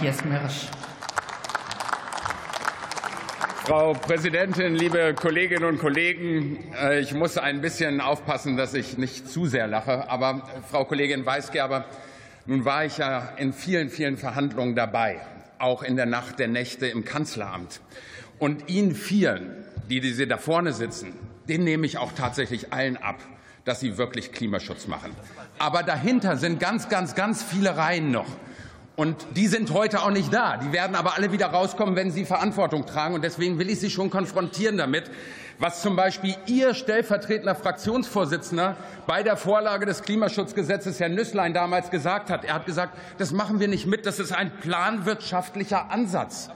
Mörsch. Frau Präsidentin, liebe Kolleginnen und Kollegen! Äh, ich muss ein bisschen aufpassen, dass ich nicht zu sehr lache. Aber Frau Kollegin Weisgerber, nun war ich ja in vielen, vielen Verhandlungen dabei, auch in der Nacht der Nächte im Kanzleramt. Und Ihnen vielen, die, die Sie da vorne sitzen, den nehme ich auch tatsächlich allen ab, dass sie wirklich Klimaschutz machen. Aber dahinter sind ganz, ganz, ganz viele Reihen noch. Und die sind heute auch nicht da. Die werden aber alle wieder rauskommen, wenn sie Verantwortung tragen. Und deswegen will ich Sie schon konfrontieren damit, was zum Beispiel Ihr stellvertretender Fraktionsvorsitzender bei der Vorlage des Klimaschutzgesetzes, Herr Nüßlein, damals gesagt hat. Er hat gesagt, das machen wir nicht mit, das ist ein planwirtschaftlicher Ansatz.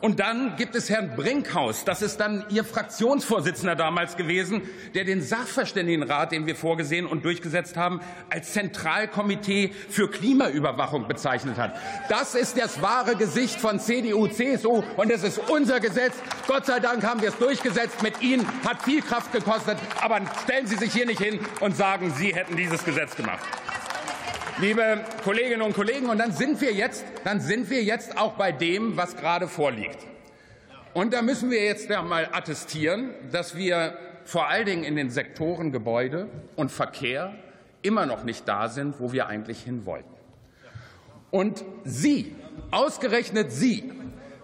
Und dann gibt es Herrn Brinkhaus, das ist dann Ihr Fraktionsvorsitzender damals gewesen, der den Sachverständigenrat, den wir vorgesehen und durchgesetzt haben, als Zentralkomitee für Klimaüberwachung bezeichnet hat. Das ist das wahre Gesicht von CDU, CSU und es ist unser Gesetz. Gott sei Dank haben wir es durchgesetzt mit Ihnen, hat viel Kraft gekostet. Aber stellen Sie sich hier nicht hin und sagen, Sie hätten dieses Gesetz gemacht. Liebe Kolleginnen und Kollegen, und dann sind wir jetzt, dann sind wir jetzt auch bei dem, was gerade vorliegt. Und da müssen wir jetzt einmal attestieren, dass wir vor allen Dingen in den Sektoren Gebäude und Verkehr immer noch nicht da sind, wo wir eigentlich hin wollten. Und Sie, ausgerechnet Sie,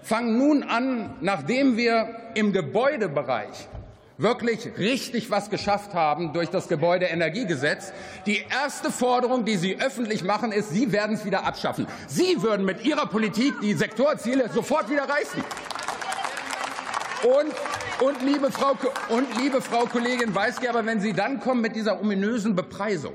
fangen nun an, nachdem wir im Gebäudebereich wirklich richtig was geschafft haben durch das Gebäudeenergiegesetz. Die erste Forderung, die Sie öffentlich machen, ist, Sie werden es wieder abschaffen. Sie würden mit Ihrer Politik die Sektorziele sofort wieder reißen. Und, und, liebe Frau, und liebe Frau Kollegin Weisgerber, wenn Sie dann kommen mit dieser ominösen Bepreisung,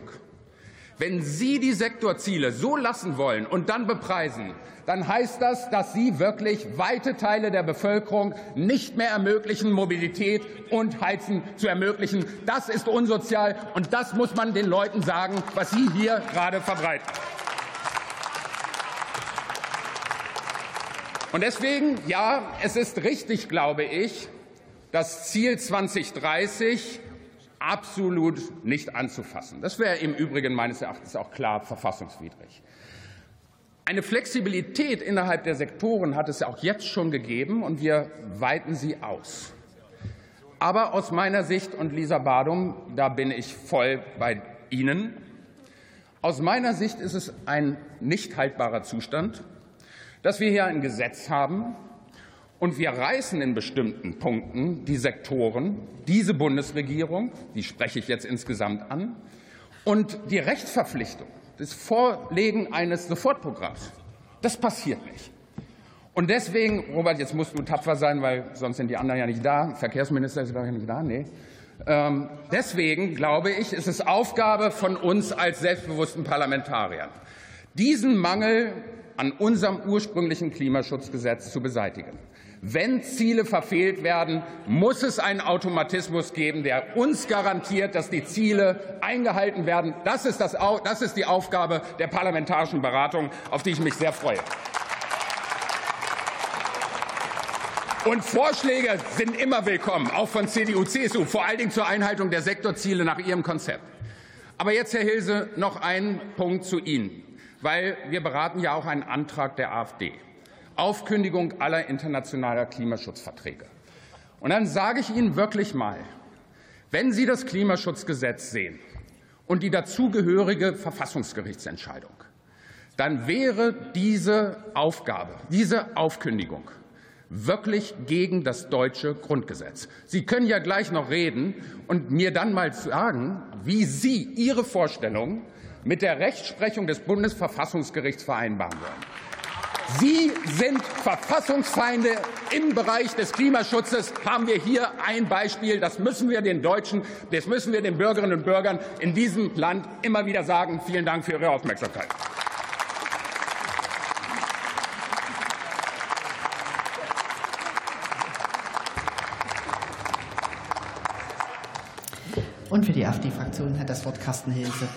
wenn Sie die Sektorziele so lassen wollen und dann bepreisen, dann heißt das, dass Sie wirklich weite Teile der Bevölkerung nicht mehr ermöglichen, Mobilität und Heizen zu ermöglichen. Das ist unsozial, und das muss man den Leuten sagen, was Sie hier gerade verbreiten. Und deswegen, ja, es ist richtig, glaube ich, das Ziel 2030 absolut nicht anzufassen. Das wäre im Übrigen meines Erachtens auch klar verfassungswidrig. Eine Flexibilität innerhalb der Sektoren hat es auch jetzt schon gegeben, und wir weiten sie aus. Aber aus meiner Sicht, und Lisa Badum, da bin ich voll bei Ihnen, aus meiner Sicht ist es ein nicht haltbarer Zustand, dass wir hier ein Gesetz haben, und wir reißen in bestimmten Punkten die Sektoren, diese Bundesregierung, die spreche ich jetzt insgesamt an, und die Rechtsverpflichtung, das Vorlegen eines Sofortprogramms, das passiert nicht. Und deswegen, Robert, jetzt musst du tapfer sein, weil sonst sind die anderen ja nicht da. Verkehrsminister ist ja nicht da, nee. Ähm, deswegen glaube ich, ist es Aufgabe von uns als selbstbewussten Parlamentariern, diesen Mangel an unserem ursprünglichen Klimaschutzgesetz zu beseitigen. Wenn Ziele verfehlt werden, muss es einen Automatismus geben, der uns garantiert, dass die Ziele eingehalten werden. Das ist, das, das ist die Aufgabe der parlamentarischen Beratung, auf die ich mich sehr freue. Und Vorschläge sind immer willkommen, auch von CDU, CSU, vor allen Dingen zur Einhaltung der Sektorziele nach Ihrem Konzept. Aber jetzt, Herr Hilse, noch ein Punkt zu Ihnen, weil wir beraten ja auch einen Antrag der AfD. Aufkündigung aller internationaler Klimaschutzverträge. Und dann sage ich Ihnen wirklich mal, wenn Sie das Klimaschutzgesetz sehen und die dazugehörige Verfassungsgerichtsentscheidung, dann wäre diese Aufgabe, diese Aufkündigung wirklich gegen das deutsche Grundgesetz. Sie können ja gleich noch reden und mir dann mal sagen, wie Sie Ihre Vorstellungen mit der Rechtsprechung des Bundesverfassungsgerichts vereinbaren wollen. Sie sind Verfassungsfeinde im Bereich des Klimaschutzes. Haben wir hier ein Beispiel. Das müssen wir den Deutschen, das müssen wir den Bürgerinnen und Bürgern in diesem Land immer wieder sagen. Vielen Dank für Ihre Aufmerksamkeit. Und für die AfD-Fraktion hat das Wort Carsten Hilse.